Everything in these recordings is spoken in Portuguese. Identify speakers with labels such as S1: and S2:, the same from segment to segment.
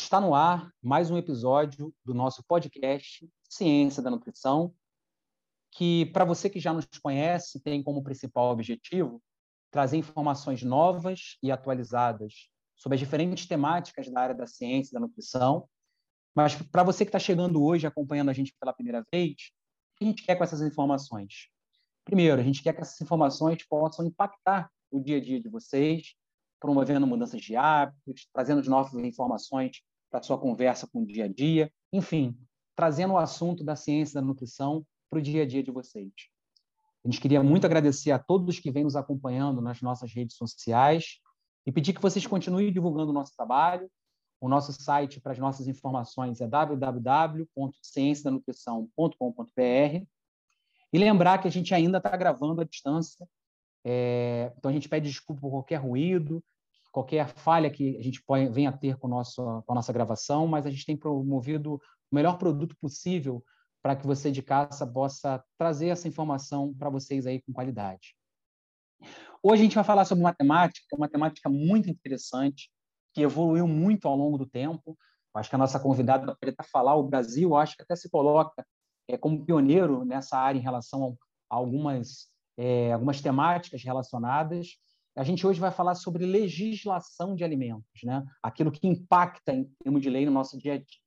S1: Está no ar mais um episódio do nosso podcast Ciência da Nutrição, que, para você que já nos conhece, tem como principal objetivo trazer informações novas e atualizadas sobre as diferentes temáticas da área da ciência e da nutrição. Mas, para você que está chegando hoje, acompanhando a gente pela primeira vez, o que a gente quer com essas informações? Primeiro, a gente quer que essas informações possam impactar o dia a dia de vocês, promovendo mudanças de hábitos, trazendo novas informações para sua conversa com o dia a dia, enfim, trazendo o assunto da ciência da nutrição para o dia a dia de vocês. A gente queria muito agradecer a todos que vêm nos acompanhando nas nossas redes sociais e pedir que vocês continuem divulgando o nosso trabalho. O nosso site para as nossas informações é www.cienciadanutrição.com.br e lembrar que a gente ainda está gravando à distância, é, então a gente pede desculpa por qualquer ruído, qualquer falha que a gente venha a ter com, nosso, com a nossa gravação, mas a gente tem promovido o melhor produto possível para que você de casa possa trazer essa informação para vocês aí com qualidade. Hoje a gente vai falar sobre matemática, uma temática muito interessante, que evoluiu muito ao longo do tempo. Acho que a nossa convidada para falar, o Brasil, acho que até se coloca é, como pioneiro nessa área em relação a algumas, é, algumas temáticas relacionadas. A gente hoje vai falar sobre legislação de alimentos, né? aquilo que impacta em termos de lei no nosso dia a dia.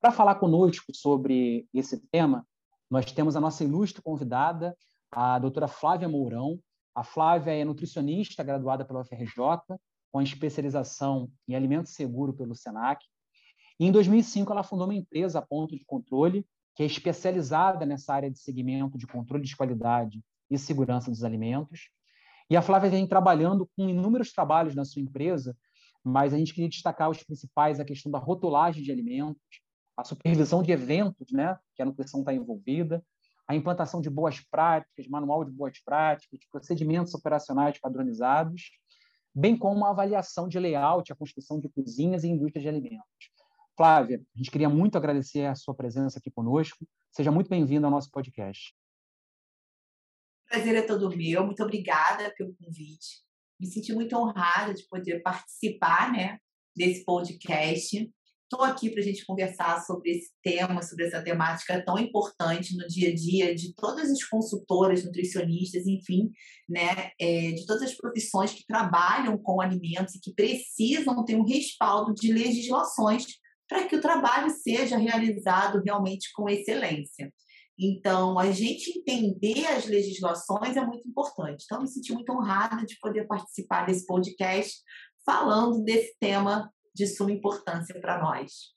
S1: Para falar conosco sobre esse tema, nós temos a nossa ilustre convidada, a doutora Flávia Mourão. A Flávia é nutricionista graduada pela UFRJ, com especialização em alimento seguro pelo SENAC. E em 2005, ela fundou uma empresa, a Ponto de Controle, que é especializada nessa área de segmento de controle de qualidade e segurança dos alimentos. E a Flávia vem trabalhando com inúmeros trabalhos na sua empresa, mas a gente queria destacar os principais, a questão da rotulagem de alimentos, a supervisão de eventos, né, que a nutrição está envolvida, a implantação de boas práticas, manual de boas práticas, procedimentos operacionais padronizados, bem como a avaliação de layout, a construção de cozinhas e indústrias de alimentos. Flávia, a gente queria muito agradecer a sua presença aqui conosco. Seja muito bem-vinda ao nosso podcast.
S2: Prazer é todo meu. Muito obrigada pelo convite. Me senti muito honrada de poder participar né, desse podcast. Estou aqui para a gente conversar sobre esse tema, sobre essa temática tão importante no dia a dia de todas as consultoras, nutricionistas, enfim, né, é, de todas as profissões que trabalham com alimentos e que precisam ter um respaldo de legislações para que o trabalho seja realizado realmente com excelência. Então, a gente entender as legislações é muito importante. Então, me senti muito honrada de poder participar desse podcast falando desse tema de suma importância para nós.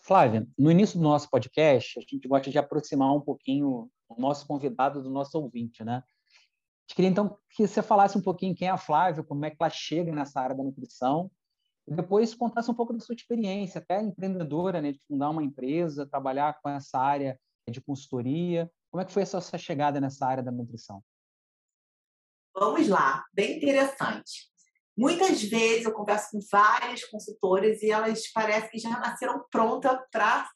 S1: Flávia, no início do nosso podcast, a gente gosta de aproximar um pouquinho o nosso convidado do nosso ouvinte, né? Eu queria então que você falasse um pouquinho quem é a Flávia, como é que ela chega nessa área da nutrição, depois contasse um pouco da sua experiência, até empreendedora, né, de fundar uma empresa, trabalhar com essa área de consultoria. Como é que foi a sua chegada nessa área da nutrição?
S2: Vamos lá, bem interessante. Muitas vezes eu converso com várias consultoras e elas parecem que já nasceram prontas para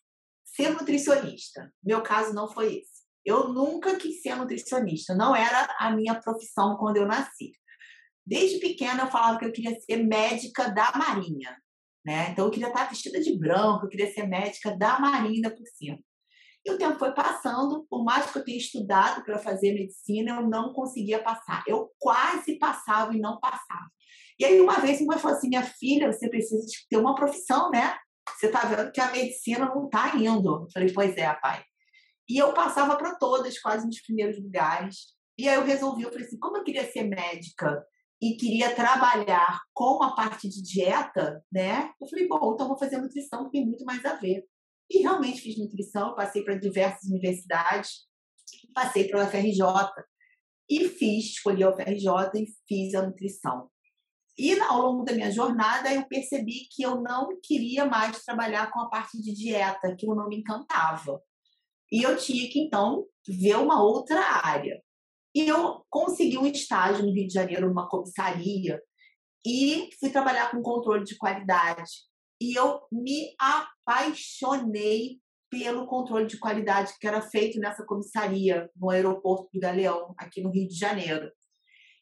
S2: ser nutricionista. Meu caso não foi esse. Eu nunca quis ser nutricionista, não era a minha profissão quando eu nasci. Desde pequena eu falava que eu queria ser médica da Marinha, né? Então eu queria estar vestida de branco, eu queria ser médica da Marinha por cima. E o tempo foi passando, por mais que eu tenha estudado para fazer medicina, eu não conseguia passar. Eu quase passava e não passava. E aí, uma vez, minha mãe falou assim: minha filha, você precisa ter uma profissão, né? Você está vendo que a medicina não está indo. Eu falei: pois é, pai. E eu passava para todas, quase nos primeiros lugares. E aí eu resolvi, eu falei assim: como eu queria ser médica e queria trabalhar com a parte de dieta, né? Eu falei: bom, então vou fazer nutrição, que tem muito mais a ver. E realmente fiz nutrição, passei para diversas universidades, passei para a e fiz, escolhi a UFRJ e fiz a nutrição. E ao longo da minha jornada, eu percebi que eu não queria mais trabalhar com a parte de dieta, que não me encantava. E eu tinha que, então, ver uma outra área. E eu consegui um estágio no Rio de Janeiro, numa comissaria, e fui trabalhar com controle de qualidade. E eu me apaixonei pelo controle de qualidade que era feito nessa comissaria, no aeroporto do Galeão, aqui no Rio de Janeiro.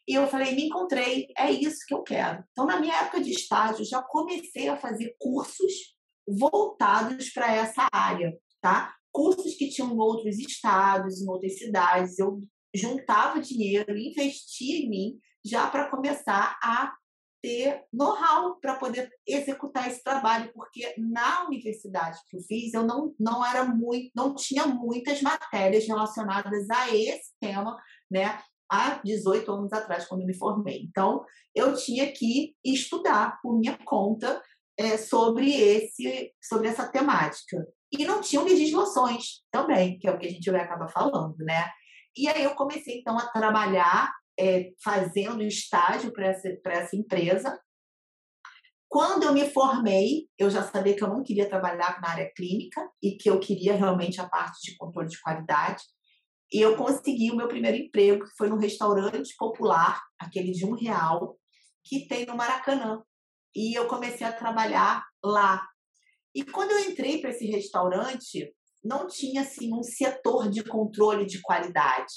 S2: E eu falei, me encontrei, é isso que eu quero. Então, na minha época de estágio, já comecei a fazer cursos voltados para essa área, tá? Cursos que tinham em outros estados, em outras cidades. Eu juntava dinheiro, investia em mim, já para começar a ter know-how para poder executar esse trabalho, porque na universidade que eu fiz, eu não, não era muito, não tinha muitas matérias relacionadas a esse tema, né? Há 18 anos atrás, quando eu me formei. Então, eu tinha que estudar por minha conta é, sobre, esse, sobre essa temática. E não tinham legislações também, que é o que a gente vai acabar falando, né? E aí eu comecei, então, a trabalhar é, fazendo estágio para essa, essa empresa. Quando eu me formei, eu já sabia que eu não queria trabalhar na área clínica e que eu queria realmente a parte de controle de qualidade. E eu consegui o meu primeiro emprego, que foi num restaurante popular, aquele de um real, que tem no Maracanã. E eu comecei a trabalhar lá. E quando eu entrei para esse restaurante, não tinha assim um setor de controle de qualidade.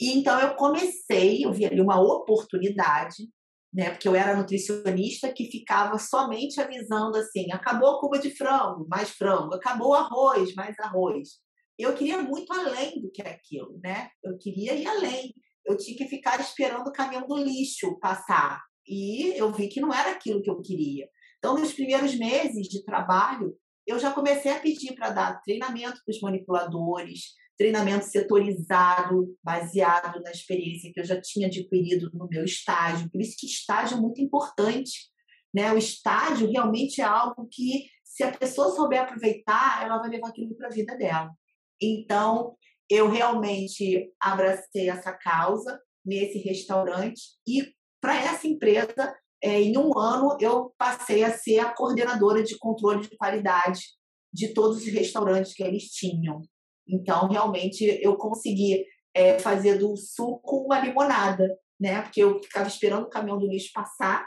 S2: E então eu comecei, eu vi ali uma oportunidade, né? Porque eu era nutricionista que ficava somente avisando assim: acabou a cuba de frango, mais frango, acabou o arroz, mais arroz. Eu queria muito além do que aquilo, né? Eu queria ir além. Eu tinha que ficar esperando o caminhão do lixo passar. E eu vi que não era aquilo que eu queria. Então, nos primeiros meses de trabalho, eu já comecei a pedir para dar treinamento para os manipuladores, treinamento setorizado, baseado na experiência que eu já tinha adquirido no meu estágio. Por isso que estágio é muito importante. Né? O estágio realmente é algo que, se a pessoa souber aproveitar, ela vai levar aquilo para a vida dela. Então, eu realmente abracei essa causa nesse restaurante e, para essa empresa, é, em um ano, eu passei a ser a coordenadora de controle de qualidade de todos os restaurantes que eles tinham. Então, realmente, eu consegui é, fazer do suco uma limonada, né? Porque eu ficava esperando o caminhão do lixo passar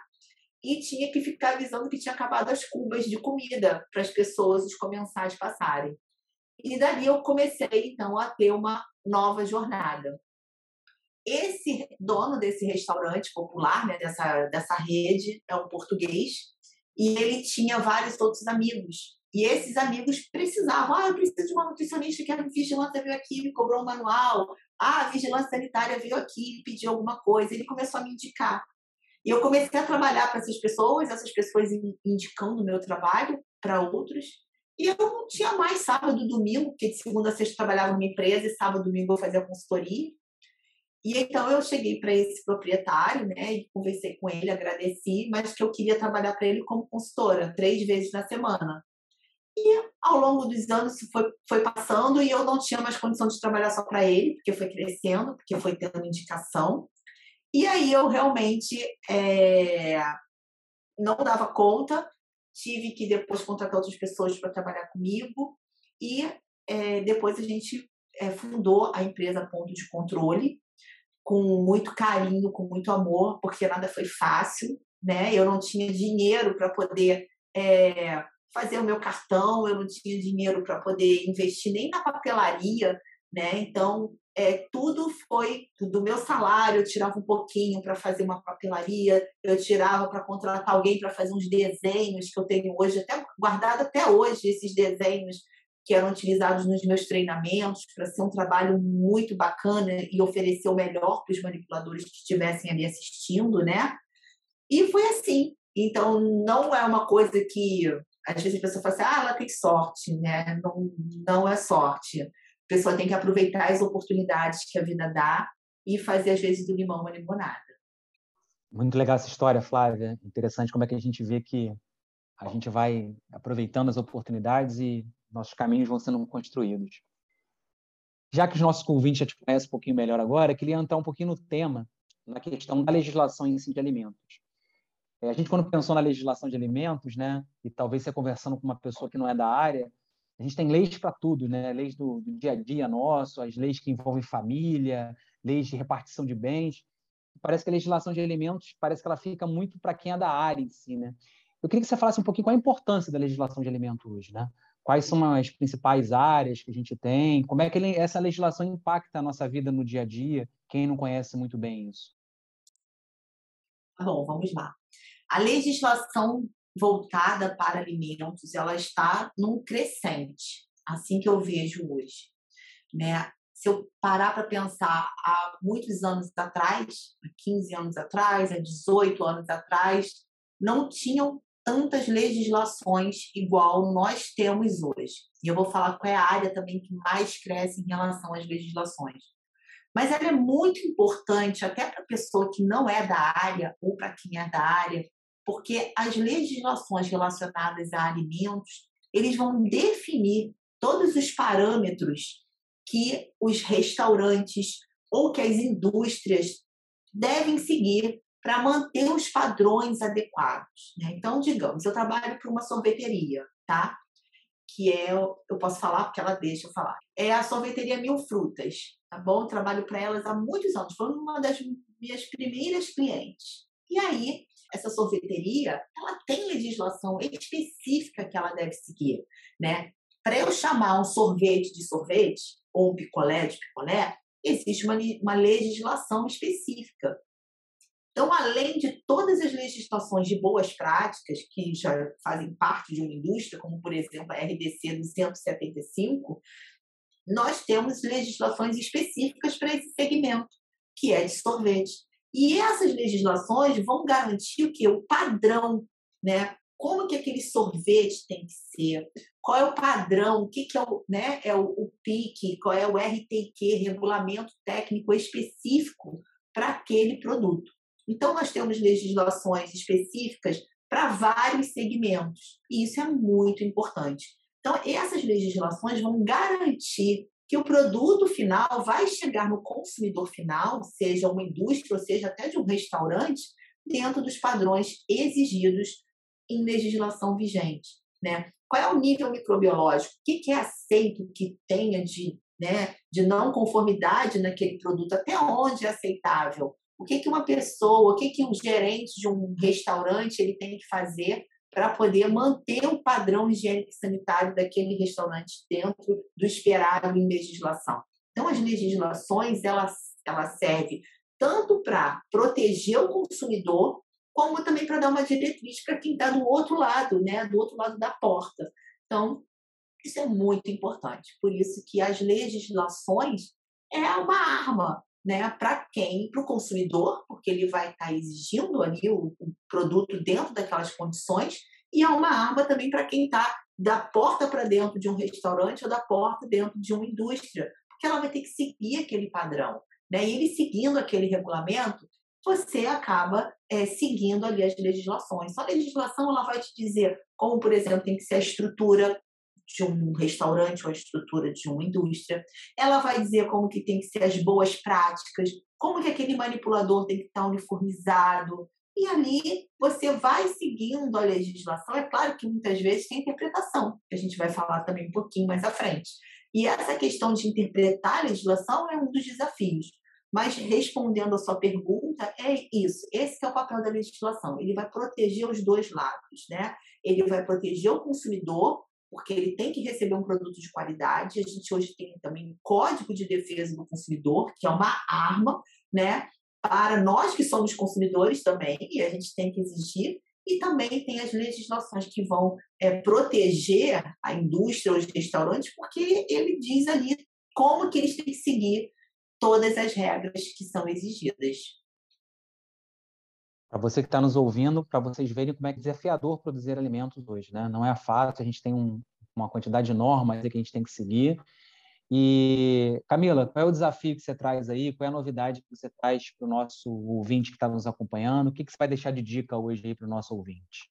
S2: e tinha que ficar avisando que tinha acabado as cubas de comida para as pessoas, os comensais passarem. E dali eu comecei, então, a ter uma nova jornada. Esse dono desse restaurante popular, né, dessa, dessa rede, é um português, e ele tinha vários outros amigos e esses amigos precisavam, ah, eu preciso de uma nutricionista que a vigilância veio aqui, me cobrou um manual, ah, a vigilância sanitária veio aqui, pediu alguma coisa. Ele começou a me indicar. E eu comecei a trabalhar para essas pessoas, essas pessoas indicando o meu trabalho para outros. E eu não tinha mais sábado domingo, porque de segunda a sexta eu trabalhava numa empresa e sábado domingo eu fazia consultoria. E então eu cheguei para esse proprietário, né, e conversei com ele, agradeci, mas que eu queria trabalhar para ele como consultora, três vezes na semana. E ao longo dos anos foi, foi passando e eu não tinha mais condição de trabalhar só para ele, porque foi crescendo, porque foi tendo indicação. E aí eu realmente é, não dava conta, tive que depois contratar outras pessoas para trabalhar comigo e é, depois a gente é, fundou a empresa Ponto de Controle com muito carinho, com muito amor, porque nada foi fácil, né? Eu não tinha dinheiro para poder é, fazer o meu cartão, eu não tinha dinheiro para poder investir nem na papelaria, né? Então, é, tudo foi do meu salário, eu tirava um pouquinho para fazer uma papelaria, eu tirava para contratar alguém para fazer uns desenhos que eu tenho hoje, até guardado até hoje, esses desenhos que eram utilizados nos meus treinamentos para ser um trabalho muito bacana e oferecer o melhor para os manipuladores que estivessem ali assistindo, né? E foi assim. Então, não é uma coisa que às vezes a pessoa fala assim, ah, ela tem sorte, né? Não, não é sorte. A pessoa tem que aproveitar as oportunidades que a vida dá e fazer, às vezes, do limão uma limonada.
S1: Muito legal essa história, Flávia. Interessante como é que a gente vê que a gente vai aproveitando as oportunidades e nossos caminhos vão sendo construídos. Já que os nossos convites já te conhecem um pouquinho melhor agora, queria entrar um pouquinho no tema, na questão da legislação em si de alimentos. É, a gente, quando pensou na legislação de alimentos, né, e talvez você conversando com uma pessoa que não é da área, a gente tem leis para tudo, né? Leis do, do, dia a dia nosso, as leis que envolvem família, leis de repartição de bens. Parece que a legislação de alimentos parece que ela fica muito para quem é da área em si, né? Eu queria que você falasse um pouquinho qual a importância da legislação de alimentos hoje, né? Quais são as principais áreas que a gente tem? Como é que essa legislação impacta a nossa vida no dia a dia? Quem não conhece muito bem isso?
S2: Tá bom, vamos lá. A legislação voltada para alimentos, ela está num crescente, assim que eu vejo hoje, né? Se eu parar para pensar há muitos anos atrás, há 15 anos atrás, há 18 anos atrás, não tinham tantas legislações igual nós temos hoje. E eu vou falar qual é a área também que mais cresce em relação às legislações. Mas ela é muito importante até para a pessoa que não é da área ou para quem é da área, porque as legislações relacionadas a alimentos, eles vão definir todos os parâmetros que os restaurantes ou que as indústrias devem seguir para manter os padrões adequados. Né? Então, digamos, eu trabalho para uma sorveteria, tá? Que é, eu posso falar porque ela deixa eu falar. É a sorveteria Mil Frutas, tá bom? Eu trabalho para elas há muitos anos. Foi uma das minhas primeiras clientes. E aí, essa sorveteria, ela tem legislação específica que ela deve seguir, né? Para eu chamar um sorvete de sorvete ou um picolé de picolé, existe uma, uma legislação específica. Então, além de todas as legislações de boas práticas que já fazem parte de uma indústria, como por exemplo a RDC 275, nós temos legislações específicas para esse segmento, que é de sorvete. E essas legislações vão garantir o que? O padrão, né? Como que aquele sorvete tem que ser? Qual é o padrão? O que, que é, o, né, é o, o PIC? Qual é o RTQ, Regulamento Técnico Específico para aquele produto? Então, nós temos legislações específicas para vários segmentos, e isso é muito importante. Então, essas legislações vão garantir que o produto final vai chegar no consumidor final, seja uma indústria ou seja até de um restaurante, dentro dos padrões exigidos em legislação vigente. Né? Qual é o nível microbiológico? O que é aceito que tenha de, né, de não conformidade naquele produto? Até onde é aceitável? O que, que uma pessoa, o que, que um gerente de um restaurante ele tem que fazer para poder manter o padrão higiênico sanitário daquele restaurante dentro do esperado em legislação. Então, as legislações, ela, ela serve tanto para proteger o consumidor, como também para dar uma diretriz para quem está do outro lado, né, do outro lado da porta. Então, isso é muito importante. Por isso que as legislações é uma arma né, para quem? Para o consumidor, porque ele vai estar tá exigindo ali o, o, produto dentro daquelas condições, e é uma arma também para quem está da porta para dentro de um restaurante ou da porta dentro de uma indústria, porque ela vai ter que seguir aquele padrão. Né? E ele seguindo aquele regulamento, você acaba é, seguindo ali as legislações. Só a legislação ela vai te dizer como, por exemplo, tem que ser a estrutura de um restaurante ou a estrutura de uma indústria. Ela vai dizer como que tem que ser as boas práticas, como que aquele manipulador tem que estar uniformizado. E ali você vai seguindo a legislação. É claro que muitas vezes tem interpretação, que a gente vai falar também um pouquinho mais à frente. E essa questão de interpretar a legislação é um dos desafios. Mas respondendo a sua pergunta, é isso. Esse é o papel da legislação. Ele vai proteger os dois lados, né? Ele vai proteger o consumidor porque ele tem que receber um produto de qualidade. A gente hoje tem também um Código de Defesa do Consumidor, que é uma arma, né, para nós que somos consumidores também, e a gente tem que exigir. E também tem as legislações que vão é, proteger a indústria, os restaurantes, porque ele diz ali como que eles têm que seguir todas as regras que são exigidas.
S1: Para você que está nos ouvindo, para vocês verem como é desafiador produzir alimentos hoje, né? Não é fácil, a gente tem um, uma quantidade de normas que a gente tem que seguir. E, Camila, qual é o desafio que você traz aí? Qual é a novidade que você traz para o nosso ouvinte que está nos acompanhando? O que, que você vai deixar de dica hoje aí para o nosso ouvinte?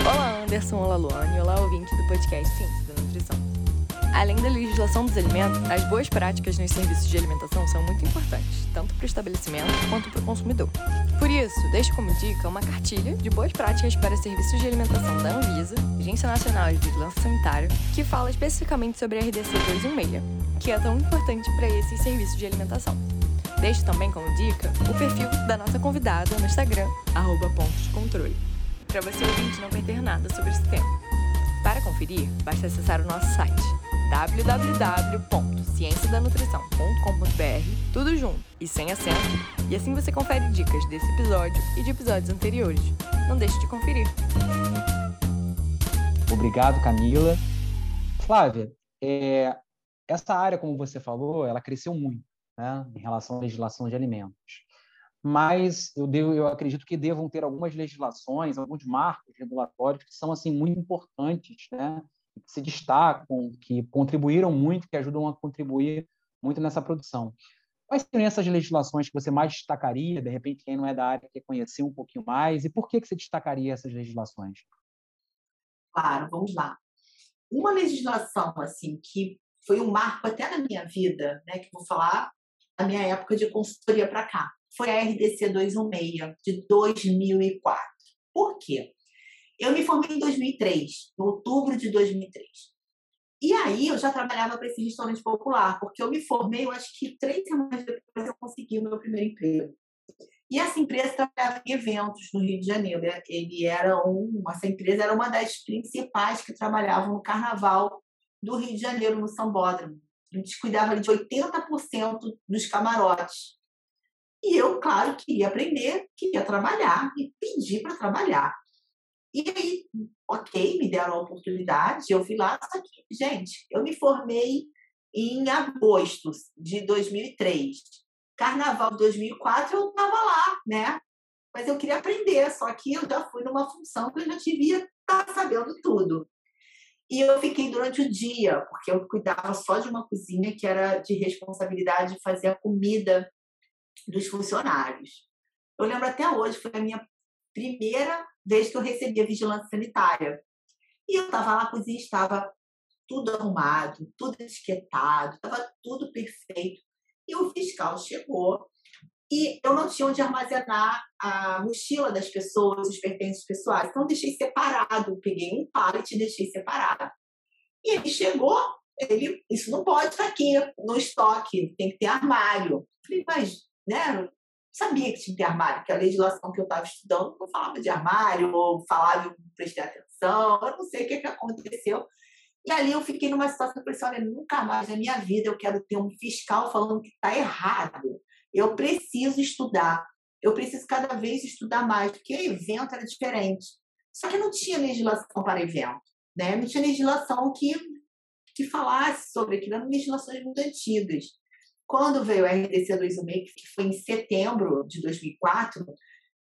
S3: Olá, Anderson. Olá, Luane. Olá, ouvinte do podcast Ciência da Nutrição. Além da legislação dos alimentos, as boas práticas nos serviços de alimentação são muito importantes, tanto para o estabelecimento quanto para o consumidor. Por isso, deixo como dica uma cartilha de boas práticas para serviços de alimentação da Anvisa, Agência Nacional de Vigilância Sanitária, que fala especificamente sobre a RDC 216, que é tão importante para esses serviços de alimentação. Deixo também como dica o perfil da nossa convidada no Instagram, arroba para você ouvinte não perder nada sobre esse tema. Para conferir, basta acessar o nosso site www.cienciadanutrição.com.br, tudo junto e sem acento, e assim você confere dicas desse episódio e de episódios anteriores. Não deixe de conferir.
S1: Obrigado, Camila. Flávia, é, essa área, como você falou, ela cresceu muito né, em relação à legislação de alimentos. Mas eu, devo, eu acredito que devam ter algumas legislações, alguns marcos regulatórios que são assim muito importantes, né, que se destacam, que contribuíram muito, que ajudam a contribuir muito nessa produção. Quais seriam essas legislações que você mais destacaria? De repente, quem não é da área quer conhecer um pouquinho mais. E por que, que você destacaria essas legislações?
S2: Claro, vamos lá. Uma legislação assim que foi um marco até na minha vida, né, que vou falar da minha época de consultoria para cá, foi a RDC 216 de 2004. Por quê? Eu me formei em 2003, em outubro de 2003. E aí eu já trabalhava para esse restaurante popular, porque eu me formei, eu acho que três semanas depois eu consegui o meu primeiro emprego. E essa empresa trabalhava em eventos no Rio de Janeiro. Ele era um, essa empresa era uma das principais que trabalhavam no Carnaval do Rio de Janeiro, no Sambódromo. A gente cuidava de 80% dos camarotes. E eu, claro, queria aprender, queria trabalhar e pedi para trabalhar. E aí, ok, me deram a oportunidade, eu fui lá, só que, gente, eu me formei em agosto de 2003. Carnaval de 2004 eu estava lá, né? Mas eu queria aprender, só que eu já fui numa função que eu já devia estar tá sabendo tudo. E eu fiquei durante o dia, porque eu cuidava só de uma cozinha que era de responsabilidade de fazer a comida dos funcionários. Eu lembro até hoje, foi a minha primeira vez que eu recebi a vigilância sanitária. E eu estava lá, a cozinha estava tudo arrumado, tudo etiquetado, estava tudo perfeito. E o fiscal chegou e eu não tinha onde armazenar a mochila das pessoas, os pertences pessoais. Então, deixei separado. Peguei um pallet e deixei separado. E ele chegou, ele, isso não pode estar aqui no estoque, tem que ter armário. Falei, mas, né, sabia que tinha que ter armário, porque a legislação que eu estava estudando não falava de armário, ou falava, eu prestei atenção, eu não sei o que, que aconteceu. E ali eu fiquei numa situação que eu falei, olha, nunca mais na minha vida eu quero ter um fiscal falando que está errado. Eu preciso estudar. Eu preciso cada vez estudar mais, porque evento era diferente. Só que não tinha legislação para evento. Né? Não tinha legislação que, que falasse sobre aquilo. Eram legislações muito antigas. Quando veio a RDC 216, que foi em setembro de 2004,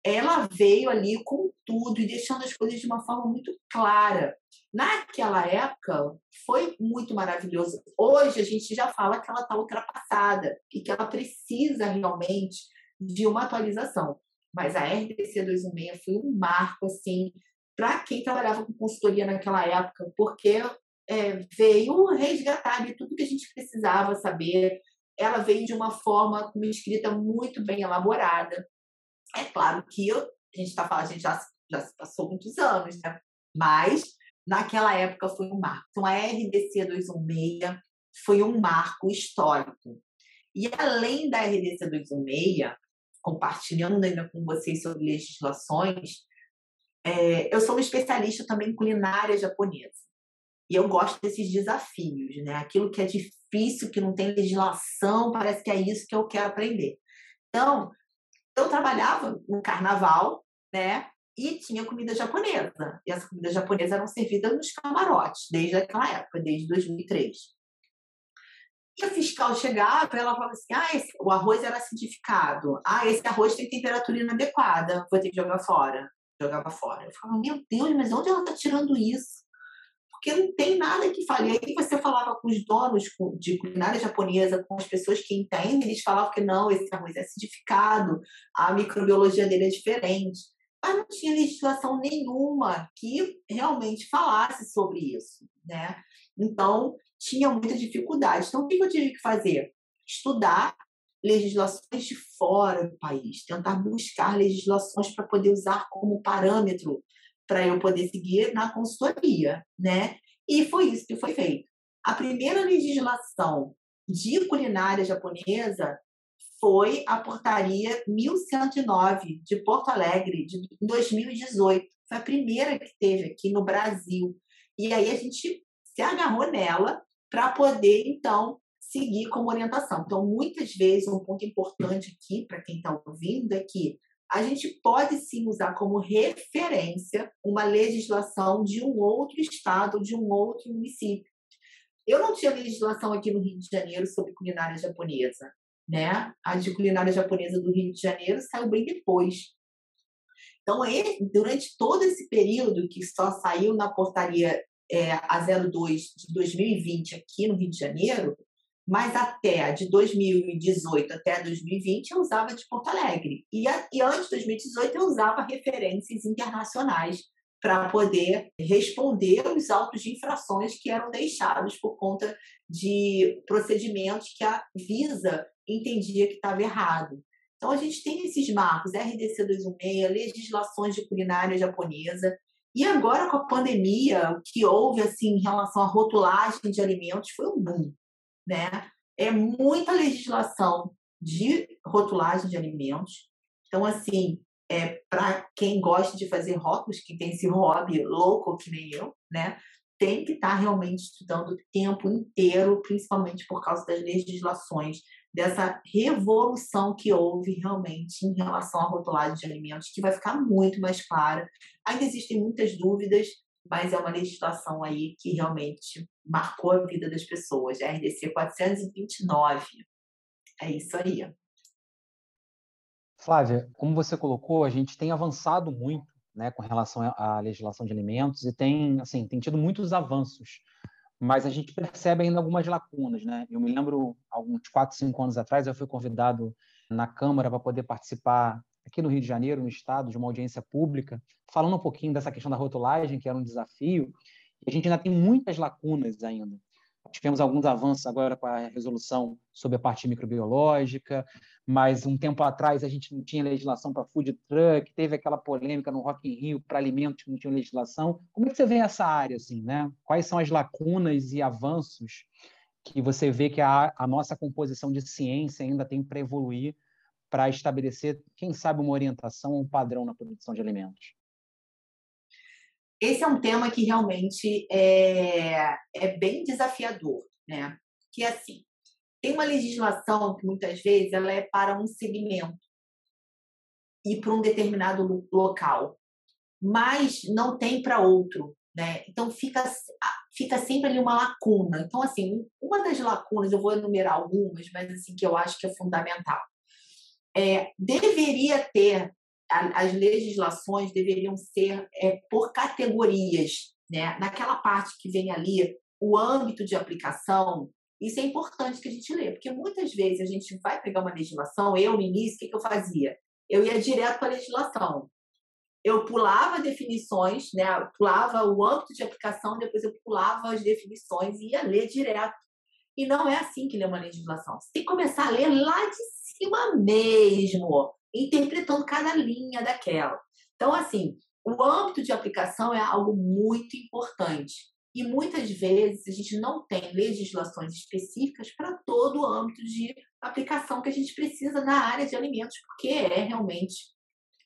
S2: ela veio ali com tudo e deixando as coisas de uma forma muito clara. Naquela época, foi muito maravilhoso. Hoje, a gente já fala que ela está ultrapassada e que ela precisa realmente de uma atualização. Mas a RDC 216 foi um marco, assim, para quem trabalhava com consultoria naquela época, porque é, veio resgatar de tudo que a gente precisava saber. Ela veio de uma forma, uma escrita muito bem elaborada. É claro que eu, a gente está falando, a gente já, já passou muitos anos, né? Mas naquela época foi um marco. Então, a RDC 216 foi um marco histórico. E além da RDC 216, compartilhando ainda com vocês sobre legislações, é, eu sou uma especialista também em culinária japonesa. E eu gosto desses desafios, né? Aquilo que é difícil, que não tem legislação, parece que é isso que eu quero aprender. Então, eu trabalhava no carnaval, né? e tinha comida japonesa. E essa comida japonesa eram servidas nos camarotes, desde aquela época, desde 2003. E a fiscal chegava ela falava assim: ah, esse, o arroz era acidificado. Ah, esse arroz tem temperatura inadequada, vou ter que jogar fora. Jogava fora. Eu falava: meu Deus, mas onde ela está tirando isso? Porque não tem nada que fale. Aí você falava com os donos de culinária japonesa, com as pessoas que entendem, eles falavam que não, esse arroz é acidificado, a microbiologia dele é diferente mas não tinha legislação nenhuma que realmente falasse sobre isso, né? Então, tinha muita dificuldade. Então, o que eu tive que fazer? Estudar legislações de fora do país, tentar buscar legislações para poder usar como parâmetro para eu poder seguir na consultoria, né? E foi isso que foi feito. A primeira legislação de culinária japonesa foi a portaria 1109 de Porto Alegre, de 2018. Foi a primeira que teve aqui no Brasil. E aí a gente se agarrou nela para poder, então, seguir como orientação. Então, muitas vezes, um ponto importante aqui, para quem está ouvindo, é que a gente pode sim usar como referência uma legislação de um outro estado, de um outro município. Eu não tinha legislação aqui no Rio de Janeiro sobre culinária japonesa, né? A de culinária japonesa do Rio de Janeiro saiu bem depois. Então, durante todo esse período que só saiu na portaria é, a 02 de 2020 aqui no Rio de Janeiro, mas até de 2018 até 2020 eu usava de Porto Alegre. E, a, e antes de 2018 eu usava referências internacionais para poder responder os autos de infrações que eram deixados por conta de procedimentos que a Visa entendia que estava errado. Então, a gente tem esses marcos, RDC 216, legislações de culinária japonesa, e agora com a pandemia, o que houve assim em relação à rotulagem de alimentos foi um boom, né? É muita legislação de rotulagem de alimentos. Então, assim, é, para quem gosta de fazer rótulos, que tem esse hobby louco que nem eu, né? Tem que estar tá realmente estudando o tempo inteiro, principalmente por causa das legislações, dessa revolução que houve realmente em relação à rotulagem de alimentos, que vai ficar muito mais clara. Ainda existem muitas dúvidas, mas é uma legislação aí que realmente marcou a vida das pessoas. A RDC 429. É isso aí.
S1: Flávia, como você colocou, a gente tem avançado muito né, com relação à legislação de alimentos e tem, assim, tem tido muitos avanços, mas a gente percebe ainda algumas lacunas. Né? Eu me lembro, alguns quatro, cinco anos atrás, eu fui convidado na Câmara para poder participar aqui no Rio de Janeiro, no estado, de uma audiência pública, falando um pouquinho dessa questão da rotulagem, que era um desafio, e a gente ainda tem muitas lacunas ainda. Tivemos alguns avanços agora com a resolução sobre a parte microbiológica, mas um tempo atrás a gente não tinha legislação para food truck, teve aquela polêmica no Rock in Rio para alimentos que não tinham legislação. Como é que você vê essa área assim, né? Quais são as lacunas e avanços que você vê que a, a nossa composição de ciência ainda tem para evoluir para estabelecer, quem sabe, uma orientação um padrão na produção de alimentos?
S2: Esse é um tema que realmente é, é bem desafiador, né? Que é assim, tem uma legislação que muitas vezes ela é para um segmento e para um determinado local, mas não tem para outro, né? Então fica fica sempre ali uma lacuna. Então assim, uma das lacunas eu vou enumerar algumas, mas assim que eu acho que é fundamental. É, deveria ter as legislações deveriam ser é, por categorias, né? Naquela parte que vem ali, o âmbito de aplicação, isso é importante que a gente lê, porque muitas vezes a gente vai pegar uma legislação, eu no início, o que, que eu fazia? Eu ia direto para a legislação. Eu pulava definições, né? Eu pulava o âmbito de aplicação, depois eu pulava as definições e ia ler direto. E não é assim que lê uma legislação. Você tem que começar a ler lá de cima mesmo interpretando cada linha daquela. Então, assim, o âmbito de aplicação é algo muito importante. E muitas vezes a gente não tem legislações específicas para todo o âmbito de aplicação que a gente precisa na área de alimentos, porque é realmente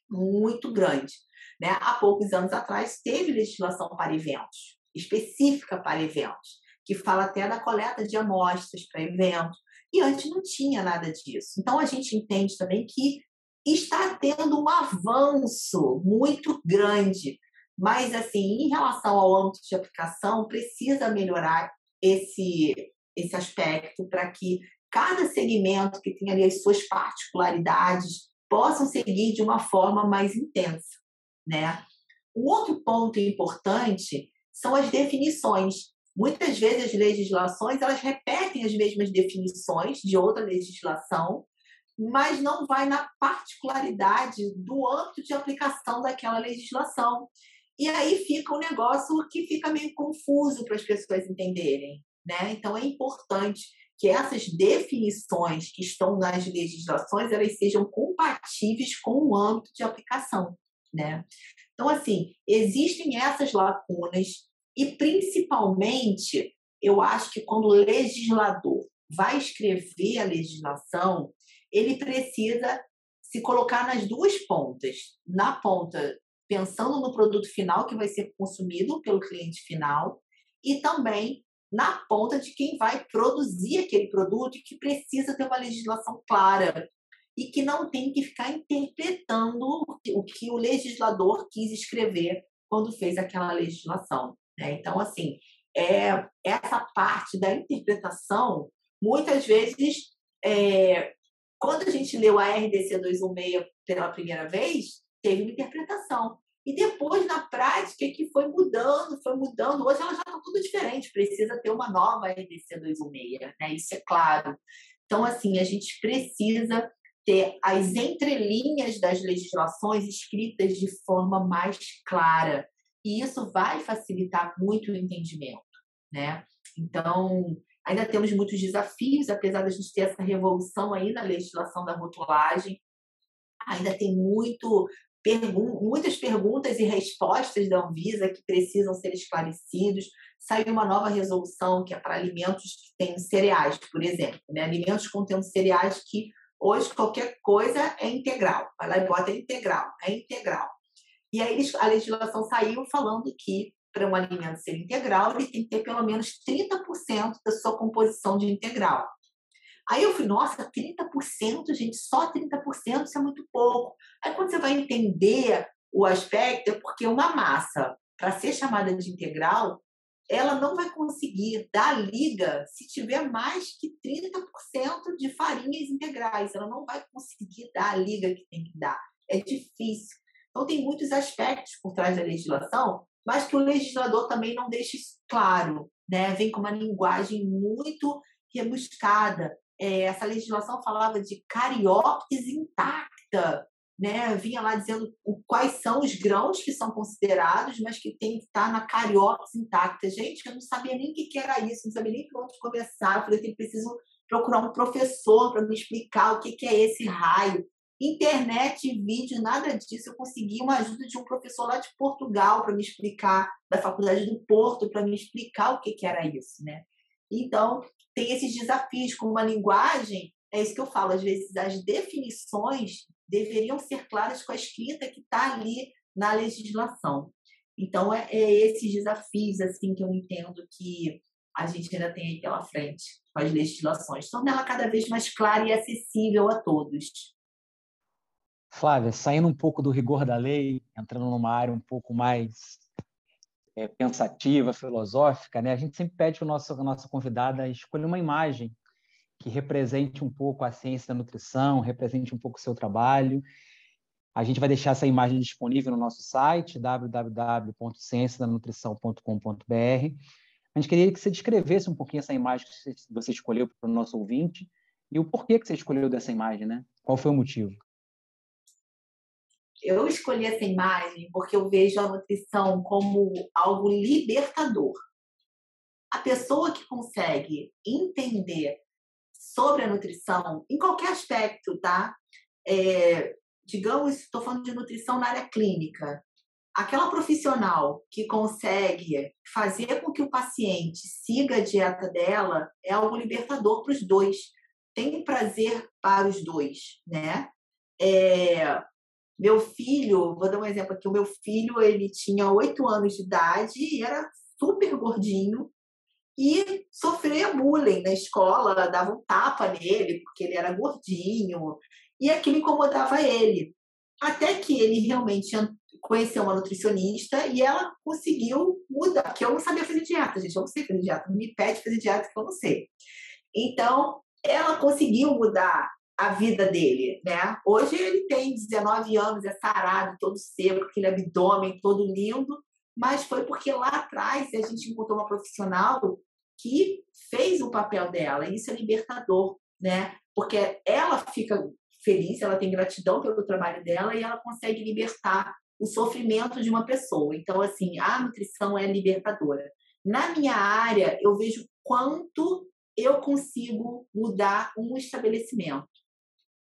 S2: muito grande. Né? Há poucos anos atrás teve legislação para eventos, específica para eventos, que fala até da coleta de amostras para eventos, e antes não tinha nada disso. Então a gente entende também que está tendo um avanço muito grande. Mas, assim, em relação ao âmbito de aplicação, precisa melhorar esse, esse aspecto para que cada segmento que tem ali as suas particularidades possam seguir de uma forma mais intensa, né? Um outro ponto importante são as definições. Muitas vezes as legislações elas repetem as mesmas definições de outra legislação, mas não vai na particularidade do âmbito de aplicação daquela legislação. E aí fica um negócio que fica meio confuso para as pessoas entenderem. né? Então é importante que essas definições que estão nas legislações elas sejam compatíveis com o âmbito de aplicação, né? Então assim existem essas lacunas e principalmente eu acho que quando o legislador vai escrever a legislação ele precisa se colocar nas duas pontas, na ponta pensando no produto final que vai ser consumido pelo cliente final e também na ponta de quem vai produzir aquele produto que precisa ter uma legislação clara e que não tem que ficar interpretando o que o legislador quis escrever quando fez aquela legislação. Né? Então, assim, é, essa parte da interpretação, muitas vezes, é, quando a gente leu a RDC 216 pela primeira vez, teve uma interpretação. E depois, na prática, que foi mudando, foi mudando. Hoje ela já está tudo diferente, precisa ter uma nova RDC 216, né? Isso é claro. Então, assim, a gente precisa ter as entrelinhas das legislações escritas de forma mais clara. E isso vai facilitar muito o entendimento, né? Então, ainda temos muitos desafios, apesar da gente ter essa revolução aí na legislação da rotulagem, ainda tem muito pergun muitas perguntas e respostas da Anvisa que precisam ser esclarecidos. Saiu uma nova resolução que é para alimentos que têm cereais, por exemplo, né? alimentos contendo cereais que hoje qualquer coisa é integral. Vai lá e bota é integral, é integral. E aí a legislação saiu falando que para um alimento ser integral, ele tem que ter pelo menos 30% da sua composição de integral. Aí eu fui, nossa, 30%, gente, só 30%, isso é muito pouco. Aí quando você vai entender o aspecto, é porque uma massa, para ser chamada de integral, ela não vai conseguir dar liga se tiver mais que 30% de farinhas integrais. Ela não vai conseguir dar a liga que tem que dar. É difícil. Então, tem muitos aspectos por trás da legislação, mas que o legislador também não isso claro. Né? Vem com uma linguagem muito rebuscada é, essa legislação falava de carióptese intacta, né? vinha lá dizendo quais são os grãos que são considerados, mas que tem que estar na carióptese intacta. Gente, eu não sabia nem o que era isso, não sabia nem por onde começar. Eu falei que preciso procurar um professor para me explicar o que é esse raio. Internet, vídeo, nada disso. Eu consegui uma ajuda de um professor lá de Portugal para me explicar, da Faculdade do Porto, para me explicar o que era isso, né? Então, tem esses desafios com uma linguagem, é isso que eu falo, às vezes as definições deveriam ser claras com a escrita que está ali na legislação. Então, é, é, esses desafios assim que eu entendo que a gente ainda tem aí pela frente com as legislações. Tornar ela cada vez mais clara e acessível a todos.
S1: Flávia, saindo um pouco do rigor da lei, entrando numa área um pouco mais é, pensativa, filosófica, né? a gente sempre pede para a nossa, nossa convidada escolher uma imagem que represente um pouco a ciência da nutrição, represente um pouco o seu trabalho. A gente vai deixar essa imagem disponível no nosso site, www.cienciadanutrição.com.br. A gente queria que você descrevesse um pouquinho essa imagem que você escolheu para o nosso ouvinte e o porquê que você escolheu dessa imagem, né? Qual foi o motivo?
S2: Eu escolhi essa imagem porque eu vejo a nutrição como algo libertador. A pessoa que consegue entender sobre a nutrição, em qualquer aspecto, tá? É, digamos, estou falando de nutrição na área clínica. Aquela profissional que consegue fazer com que o paciente siga a dieta dela é algo libertador para os dois. Tem prazer para os dois, né? É, meu filho, vou dar um exemplo aqui, o meu filho, ele tinha oito anos de idade e era super gordinho e sofria bullying na escola, dava um tapa nele porque ele era gordinho e aquilo incomodava ele. Até que ele realmente conheceu uma nutricionista e ela conseguiu mudar, porque eu não sabia fazer dieta, gente, eu não sei fazer dieta, me pede fazer dieta que eu não sei. Então, ela conseguiu mudar a vida dele, né? Hoje ele tem 19 anos, é sarado, todo seco, aquele abdômen todo lindo, mas foi porque lá atrás a gente encontrou uma profissional que fez o papel dela, e isso é libertador, né? Porque ela fica feliz, ela tem gratidão pelo trabalho dela e ela consegue libertar o sofrimento de uma pessoa. Então, assim, a nutrição é libertadora. Na minha área, eu vejo quanto eu consigo mudar um estabelecimento.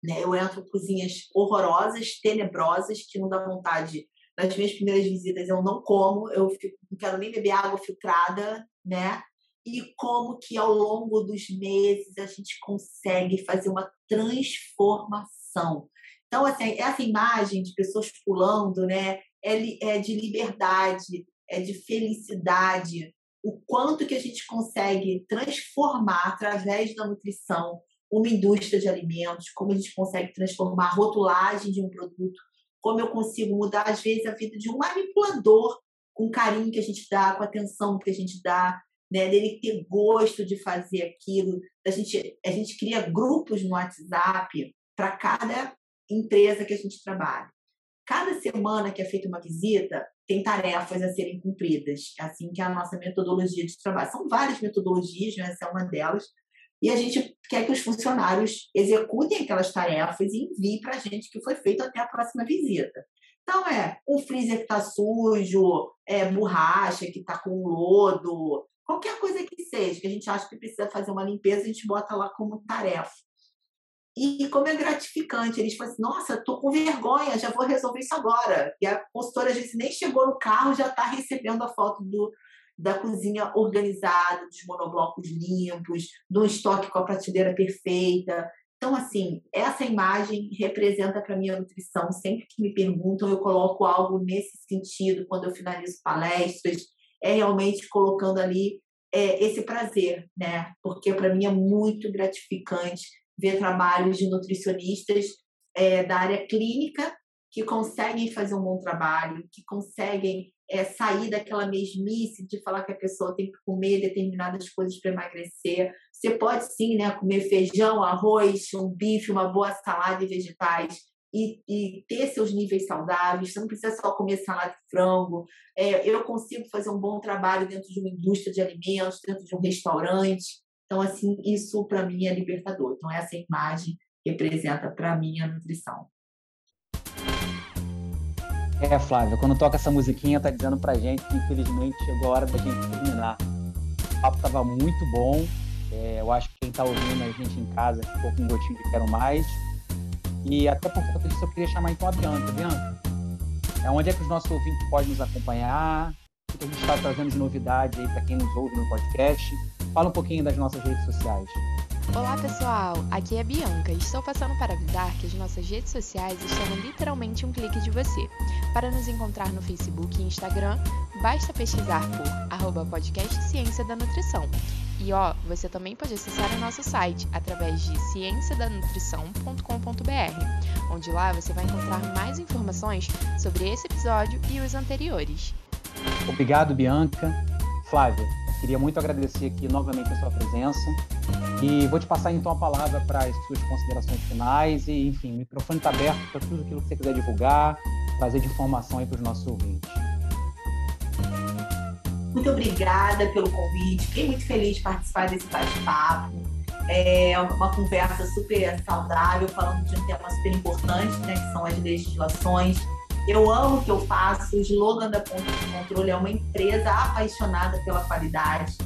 S2: Né? Eu entro em cozinhas horrorosas, tenebrosas, que não dá vontade. Nas minhas primeiras visitas eu não como, eu fico, não quero nem beber água filtrada, né? E como que ao longo dos meses a gente consegue fazer uma transformação. Então, assim, essa imagem de pessoas pulando, né? É, é de liberdade, é de felicidade, o quanto que a gente consegue transformar através da nutrição uma indústria de alimentos, como a gente consegue transformar a rotulagem de um produto, como eu consigo mudar, às vezes, a vida de um manipulador com o carinho que a gente dá, com a atenção que a gente dá, né, dele ter gosto de fazer aquilo. A gente, a gente cria grupos no WhatsApp para cada empresa que a gente trabalha. Cada semana que é feita uma visita, tem tarefas a serem cumpridas, é assim que é a nossa metodologia de trabalho. São várias metodologias, né? essa é uma delas, e a gente quer que os funcionários executem aquelas tarefas e enviem para a gente que foi feito até a próxima visita. Então, é um freezer que está sujo, é borracha que está com lodo, qualquer coisa que seja, que a gente acha que precisa fazer uma limpeza, a gente bota lá como tarefa. E como é gratificante, eles falam assim, nossa, tô com vergonha, já vou resolver isso agora. E a consultora, às vezes, nem chegou no carro, já está recebendo a foto do, da cozinha organizada, dos monoblocos limpos, do estoque com a prateleira perfeita. Então, assim, essa imagem representa para mim a nutrição. Sempre que me perguntam, eu coloco algo nesse sentido quando eu finalizo palestras. É realmente colocando ali é, esse prazer, né? Porque para mim é muito gratificante ver trabalhos de nutricionistas é, da área clínica que conseguem fazer um bom trabalho, que conseguem é, sair daquela mesmice de falar que a pessoa tem que comer determinadas coisas para emagrecer. Você pode sim né, comer feijão, arroz, um bife, uma boa salada e vegetais e, e ter seus níveis saudáveis. Você não precisa só comer salada de frango. É, eu consigo fazer um bom trabalho dentro de uma indústria de alimentos, dentro de um restaurante. Então, assim, isso para mim é libertador. Então, essa imagem representa para mim a nutrição.
S1: É, Flávia, quando toca essa musiquinha, tá dizendo pra gente que infelizmente chegou a hora da gente terminar. O papo tava muito bom. É, eu acho que quem tá ouvindo a gente em casa ficou com um gotinho de quero mais. E até por conta disso eu queria chamar então a Bianca. Bianca, é onde é que os nossos ouvintes podem nos acompanhar? O que a gente está trazendo de novidade aí para quem nos ouve no podcast? Fala um pouquinho das nossas redes sociais.
S3: Olá pessoal, aqui é a Bianca e estou passando para avisar que as nossas redes sociais estão literalmente um clique de você. Para nos encontrar no Facebook e Instagram, basta pesquisar por arroba podcast Ciência da Nutrição. E ó, você também pode acessar o nosso site através de cienciadanutrição.com.br, onde lá você vai encontrar mais informações sobre esse episódio e os anteriores.
S1: Obrigado, Bianca. Flávia, Queria muito agradecer aqui novamente a sua presença e vou te passar então a palavra para as suas considerações finais e, enfim, o microfone está aberto para tudo aquilo que você quiser divulgar, trazer de informação aí para os nossos ouvintes.
S2: Muito obrigada pelo convite, fiquei muito feliz de participar desse bate-papo. É uma conversa super saudável, falando de um tema super importante, né, que são as legislações eu amo o que eu faço. O slogan da Ponto de Controle é uma empresa apaixonada pela qualidade.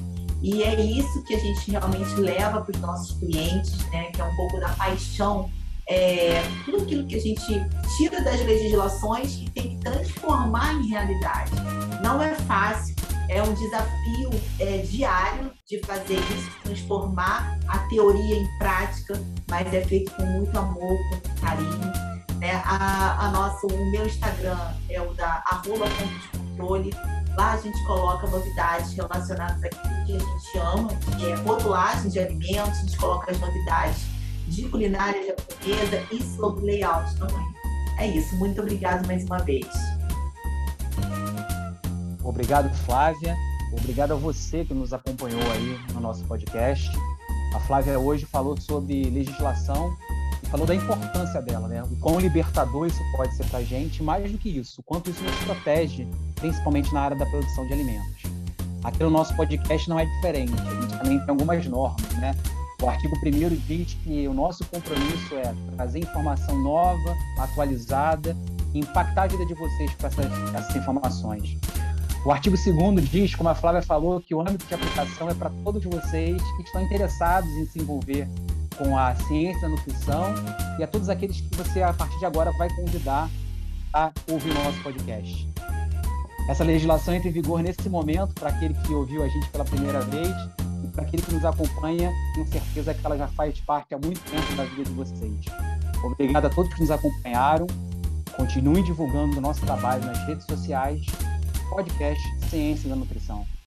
S2: E é isso que a gente realmente leva para os nossos clientes, né? Que é um pouco da paixão. É, tudo aquilo que a gente tira das legislações e tem que transformar em realidade. Não é fácil, é um desafio é, diário de fazer isso, transformar a teoria em prática, mas é feito com muito amor, com carinho né? A, a nossa, o meu Instagram é o da arroba de controle. Lá a gente coloca novidades relacionadas àquilo que a gente ama, que é rotulagem de alimentos, a gente coloca as novidades de culinária japonesa e sobre layout também. É isso, muito obrigado mais uma vez.
S1: Obrigado, Flávia. Obrigado a você que nos acompanhou aí no nosso podcast. A Flávia hoje falou sobre legislação falou da importância dela, né? O quão libertador isso pode ser para a gente, mais do que isso, o quanto isso nos protege, principalmente na área da produção de alimentos. Aqui no nosso podcast não é diferente, a gente também tem algumas normas, né? O artigo 1 diz que o nosso compromisso é trazer informação nova, atualizada, e impactar a vida de vocês com essas, essas informações. O artigo 2 diz, como a Flávia falou, que o âmbito de aplicação é para todos vocês que estão interessados em se envolver com a ciência da nutrição e a todos aqueles que você, a partir de agora, vai convidar a ouvir o nosso podcast. Essa legislação entra em vigor nesse momento para aquele que ouviu a gente pela primeira vez e para aquele que nos acompanha, tenho certeza que ela já faz parte há muito tempo da vida de vocês. Obrigado a todos que nos acompanharam. Continuem divulgando o nosso trabalho nas redes sociais podcast Ciência da Nutrição.